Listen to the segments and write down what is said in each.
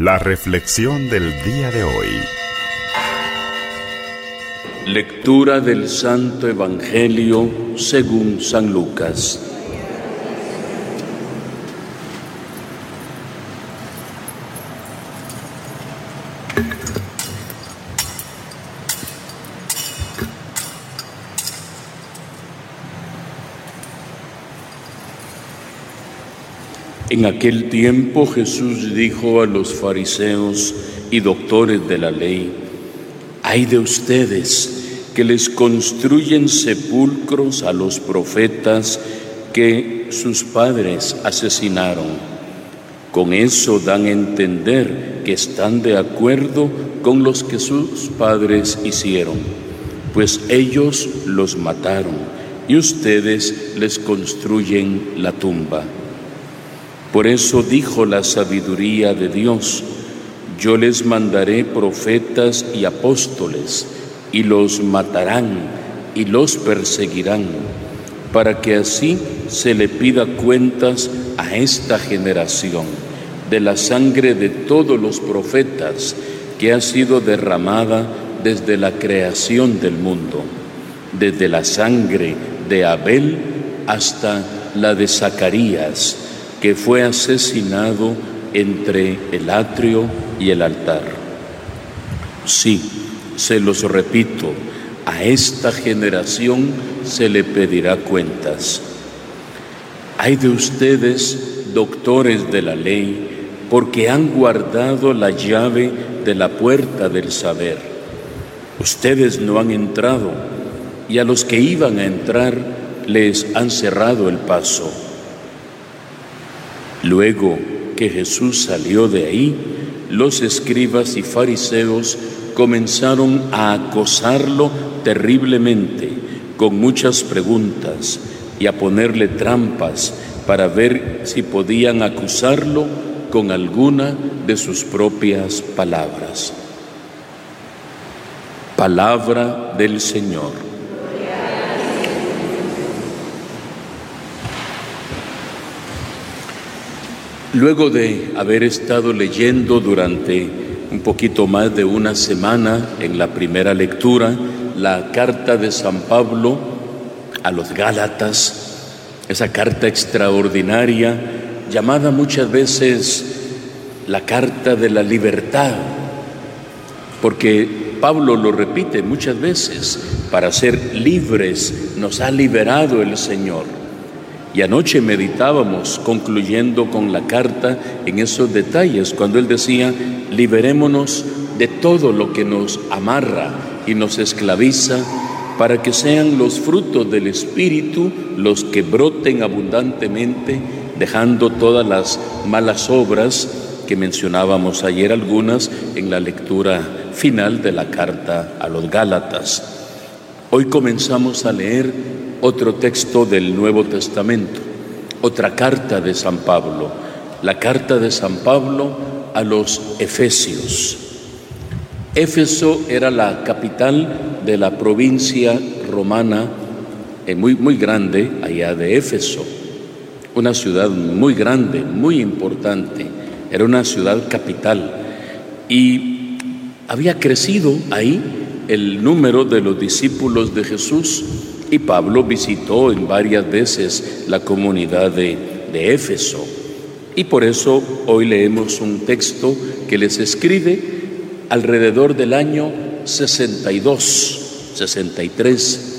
La reflexión del día de hoy. Lectura del Santo Evangelio según San Lucas. En aquel tiempo Jesús dijo a los fariseos y doctores de la ley, hay de ustedes que les construyen sepulcros a los profetas que sus padres asesinaron. Con eso dan a entender que están de acuerdo con los que sus padres hicieron, pues ellos los mataron y ustedes les construyen la tumba. Por eso dijo la sabiduría de Dios, yo les mandaré profetas y apóstoles, y los matarán y los perseguirán, para que así se le pida cuentas a esta generación de la sangre de todos los profetas que ha sido derramada desde la creación del mundo, desde la sangre de Abel hasta la de Zacarías que fue asesinado entre el atrio y el altar. Sí, se los repito, a esta generación se le pedirá cuentas. Hay de ustedes, doctores de la ley, porque han guardado la llave de la puerta del saber. Ustedes no han entrado y a los que iban a entrar les han cerrado el paso. Luego que Jesús salió de ahí, los escribas y fariseos comenzaron a acosarlo terriblemente con muchas preguntas y a ponerle trampas para ver si podían acusarlo con alguna de sus propias palabras. Palabra del Señor. Luego de haber estado leyendo durante un poquito más de una semana en la primera lectura la carta de San Pablo a los Gálatas, esa carta extraordinaria llamada muchas veces la carta de la libertad, porque Pablo lo repite muchas veces, para ser libres nos ha liberado el Señor. Y anoche meditábamos, concluyendo con la carta, en esos detalles, cuando él decía, liberémonos de todo lo que nos amarra y nos esclaviza, para que sean los frutos del Espíritu los que broten abundantemente, dejando todas las malas obras que mencionábamos ayer algunas en la lectura final de la carta a los Gálatas. Hoy comenzamos a leer otro texto del Nuevo Testamento, otra carta de San Pablo, la carta de San Pablo a los Efesios. Éfeso era la capital de la provincia romana, eh, muy, muy grande, allá de Éfeso, una ciudad muy grande, muy importante, era una ciudad capital y había crecido ahí el número de los discípulos de Jesús y Pablo visitó en varias veces la comunidad de, de Éfeso. Y por eso hoy leemos un texto que les escribe alrededor del año 62, 63,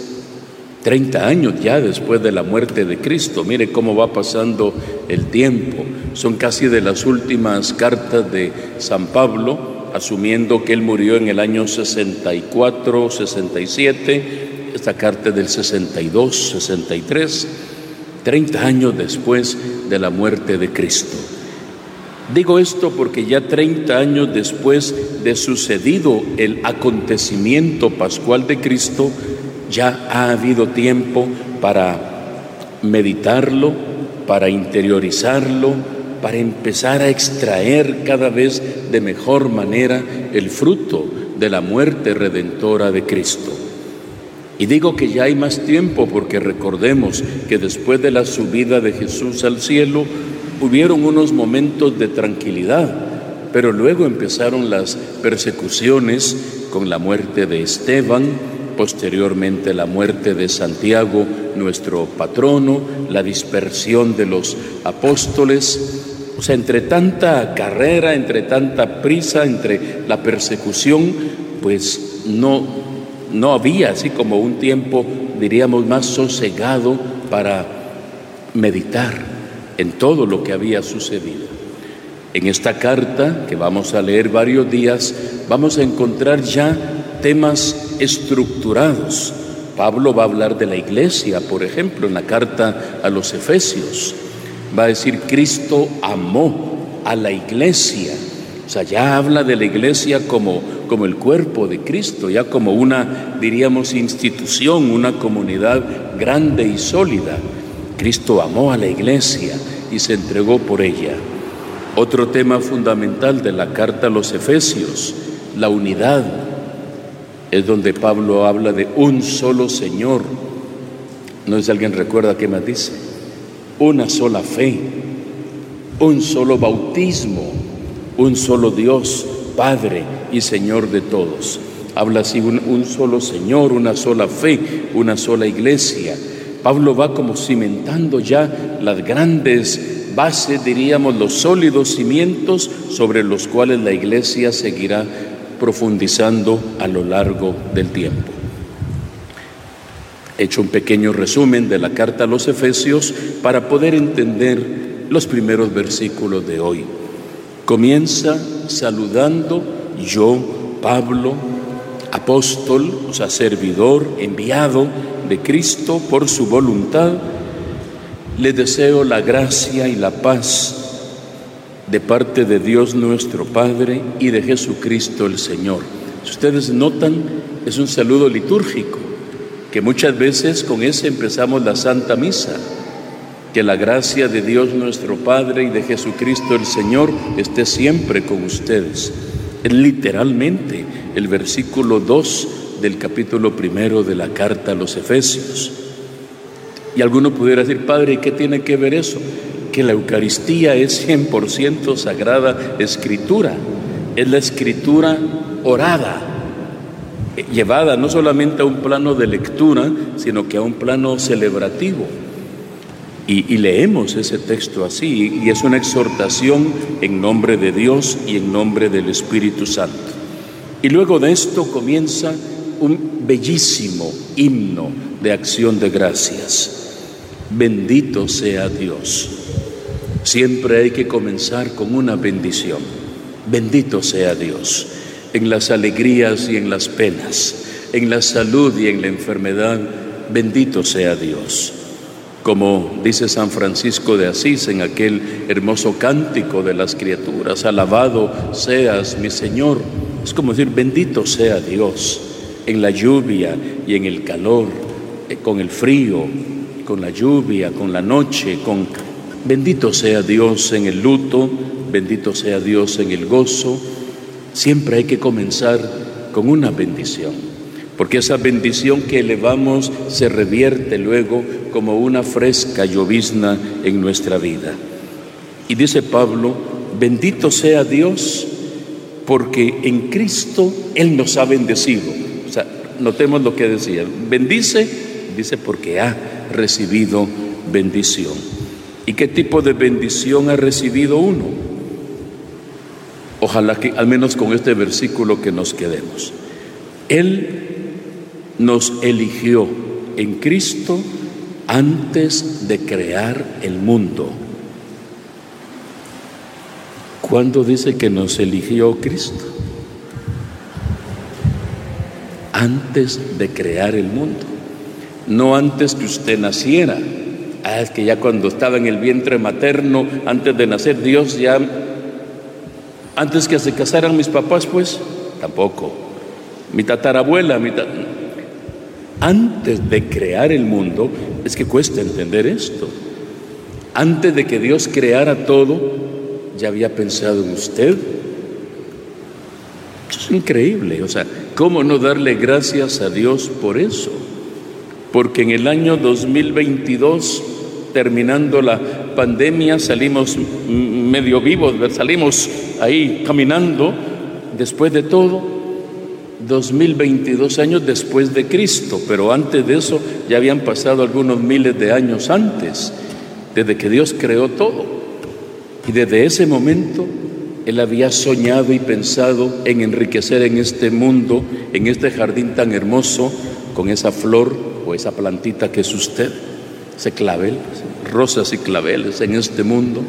30 años ya después de la muerte de Cristo. Mire cómo va pasando el tiempo. Son casi de las últimas cartas de San Pablo, asumiendo que él murió en el año 64, 67 esta carta del 62, 63, 30 años después de la muerte de Cristo. Digo esto porque ya 30 años después de sucedido el acontecimiento pascual de Cristo, ya ha habido tiempo para meditarlo, para interiorizarlo, para empezar a extraer cada vez de mejor manera el fruto de la muerte redentora de Cristo. Y digo que ya hay más tiempo porque recordemos que después de la subida de Jesús al cielo hubieron unos momentos de tranquilidad, pero luego empezaron las persecuciones con la muerte de Esteban, posteriormente la muerte de Santiago, nuestro patrono, la dispersión de los apóstoles. O sea, entre tanta carrera, entre tanta prisa, entre la persecución, pues no, no había así como un tiempo, diríamos, más sosegado para meditar en todo lo que había sucedido. En esta carta, que vamos a leer varios días, vamos a encontrar ya temas estructurados. Pablo va a hablar de la iglesia, por ejemplo, en la carta a los Efesios. Va a decir, Cristo amó a la iglesia. O sea, ya habla de la iglesia como, como el cuerpo de Cristo, ya como una, diríamos, institución, una comunidad grande y sólida. Cristo amó a la iglesia y se entregó por ella. Otro tema fundamental de la carta a los Efesios, la unidad, es donde Pablo habla de un solo Señor. No sé si alguien recuerda qué más dice. Una sola fe, un solo bautismo, un solo Dios, Padre y Señor de todos. Habla así, un, solo Señor, una sola fe, una sola iglesia. Pablo va como cimentando ya las grandes bases, diríamos, los sólidos cimientos sobre los cuales la iglesia seguirá profundizando a lo largo del tiempo. He hecho un pequeño resumen de la carta a los Efesios para poder entender los primeros versículos de hoy. Comienza saludando yo, Pablo, apóstol, o sea, servidor, enviado de Cristo por su voluntad, le deseo la gracia y la paz de parte de Dios nuestro Padre y de Jesucristo el Señor. Si ustedes notan, es un saludo litúrgico, que muchas veces con ese empezamos la Santa Misa. Que la gracia de Dios nuestro Padre y de Jesucristo el Señor esté siempre con ustedes. Es literalmente el versículo 2 del capítulo primero de la carta a los Efesios. Y alguno pudiera decir, Padre, ¿qué tiene que ver eso? que la Eucaristía es 100% sagrada escritura, es la escritura orada, eh, llevada no solamente a un plano de lectura, sino que a un plano celebrativo. Y, leemos ese texto así, y es una exhortación en nombre de Dios y en nombre del Espíritu Santo. Y luego de esto comienza un bellísimo himno de acción de gracias. Bendito sea Dios. Siempre hay que comenzar con una bendición. Bendito sea Dios en las alegrías y en las penas, en la salud y en la enfermedad. Bendito sea Dios. Como dice San Francisco de Asís en aquel hermoso cántico de las criaturas, alabado seas mi Señor. Es como decir, bendito sea Dios en la lluvia y en el calor, eh, con el frío, con la lluvia, con la noche, con Bendito sea Dios en el luto, bendito sea Dios en el gozo. Siempre hay que comenzar con una bendición, porque esa bendición que elevamos se revierte luego como una fresca llovizna en nuestra vida. Y dice Pablo, bendito sea Dios, porque en Cristo Él nos ha bendecido. O sea, notemos lo que decía, bendice, dice porque ha recibido bendición. ¿Y qué tipo de bendición ha recibido uno? Ojalá que al menos con este versículo que nos quedemos. Él nos eligió en Cristo antes de crear el mundo. ¿Cuándo dice que nos eligió Cristo? Antes de crear el mundo, no antes que usted naciera Ah, es que ya cuando estaba en el vientre materno, antes de nacer, Dios ya, antes que se casaran mis papás, pues, tampoco. Mi tatarabuela, mi antes de crear el mundo, es que cuesta entender esto. Antes de que Dios creara todo, ya había pensado en usted. es increíble, o sea, ¿cómo no darle gracias a Dios por eso? porque en el año 2022, terminando la pandemia, salimos medio vivos, salimos ahí caminando, después de todo, 2022 años después de Cristo, pero antes de eso ya habían pasado algunos miles de años antes, desde que Dios creó todo. Y desde ese momento Él había soñado y pensado en enriquecer en este mundo, en este jardín tan hermoso, con esa flor o esa plantita que es usted, ese clavel, rosas y claveles en este mundo.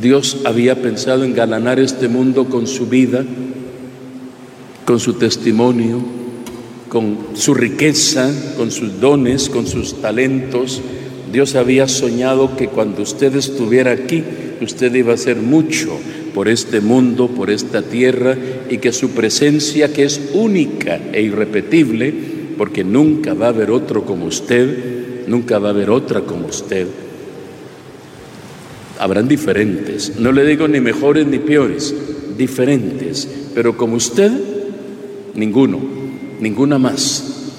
Dios había pensado en galanar este mundo con su vida, con su testimonio, con su riqueza, con sus dones, con sus talentos. Dios había soñado que cuando usted estuviera aquí, usted iba a hacer mucho por este mundo, por esta tierra, y que su presencia, que es única e irrepetible, porque nunca va a haber otro como usted, nunca va a haber otra como usted, Habrán diferentes, no le digo ni mejores ni peores, diferentes, pero como usted, ninguno, ninguna más.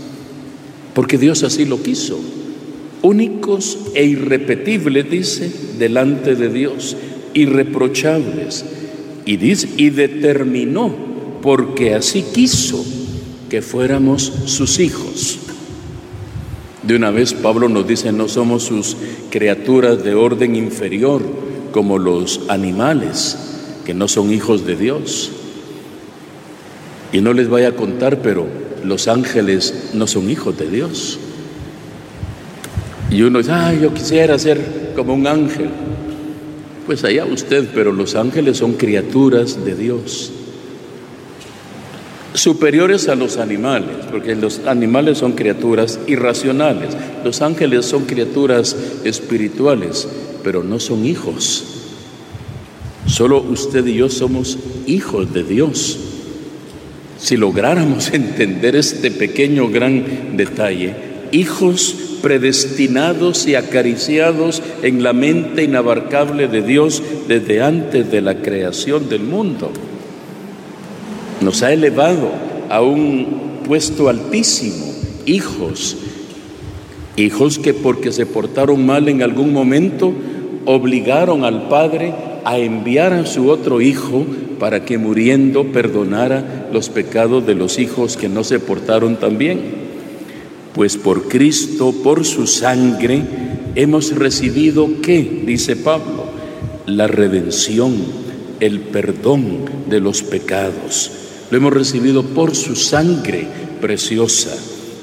Porque Dios así lo quiso. Únicos e irrepetibles, dice, delante de Dios, irreprochables. Y, dice, y determinó, porque así quiso, que fuéramos sus hijos. De una vez Pablo nos dice, no somos sus criaturas de orden inferior como los animales, que no son hijos de Dios. Y no les voy a contar, pero los ángeles no son hijos de Dios. Y uno dice, ay, yo quisiera ser como un ángel. Pues allá usted, pero los ángeles son criaturas de Dios superiores a los animales, porque los animales son criaturas irracionales, los ángeles son criaturas espirituales, pero no son hijos. Solo usted y yo somos hijos de Dios. Si lográramos entender este pequeño gran detalle, hijos predestinados y acariciados en la mente inabarcable de Dios desde antes de la creación del mundo nos ha elevado a un puesto altísimo, hijos, hijos que porque se portaron mal en algún momento, obligaron al Padre a enviar a su otro hijo para que muriendo perdonara los pecados de los hijos que no se portaron tan bien. Pues por Cristo, por su sangre, hemos recibido qué, dice Pablo, la redención, el perdón de los pecados. Lo hemos recibido por su sangre preciosa,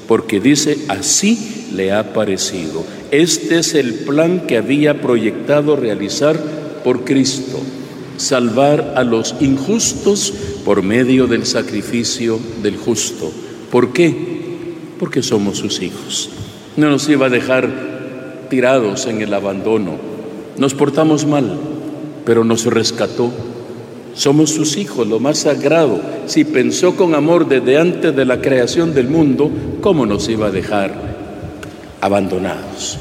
porque dice, así le ha parecido. Este es el plan que había proyectado realizar por Cristo, salvar a los injustos por medio del sacrificio del justo. ¿Por qué? Porque somos sus hijos. No nos iba a dejar tirados en el abandono. Nos portamos mal, pero nos rescató somos sus hijos, lo más sagrado. Si pensó con amor desde antes de la creación del mundo, ¿cómo nos iba a dejar abandonados?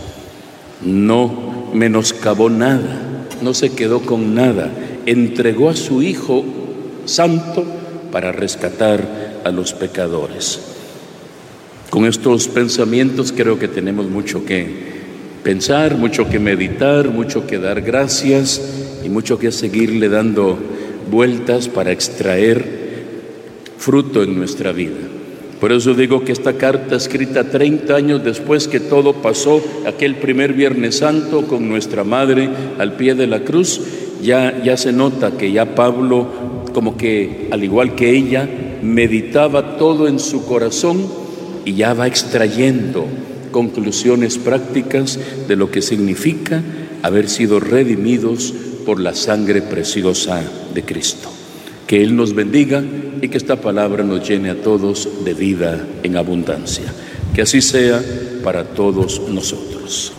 No menoscabó nada, no se quedó con nada. Entregó a su Hijo Santo para rescatar a los pecadores. Con estos pensamientos creo que tenemos mucho que pensar, mucho que meditar, mucho que dar gracias y mucho que seguirle dando vueltas para extraer fruto en nuestra vida. Por eso digo que esta carta escrita 30 años después que todo pasó, aquel primer Viernes Santo con nuestra madre al pie de la cruz, ya, se nota que ya Pablo, como que al igual que ella, meditaba todo en su corazón y ya va extrayendo conclusiones prácticas de lo que significa haber sido redimidos por la sangre preciosa de Cristo. Que Él nos bendiga y que esta palabra nos llene a todos de vida en abundancia. Que así sea para todos nosotros.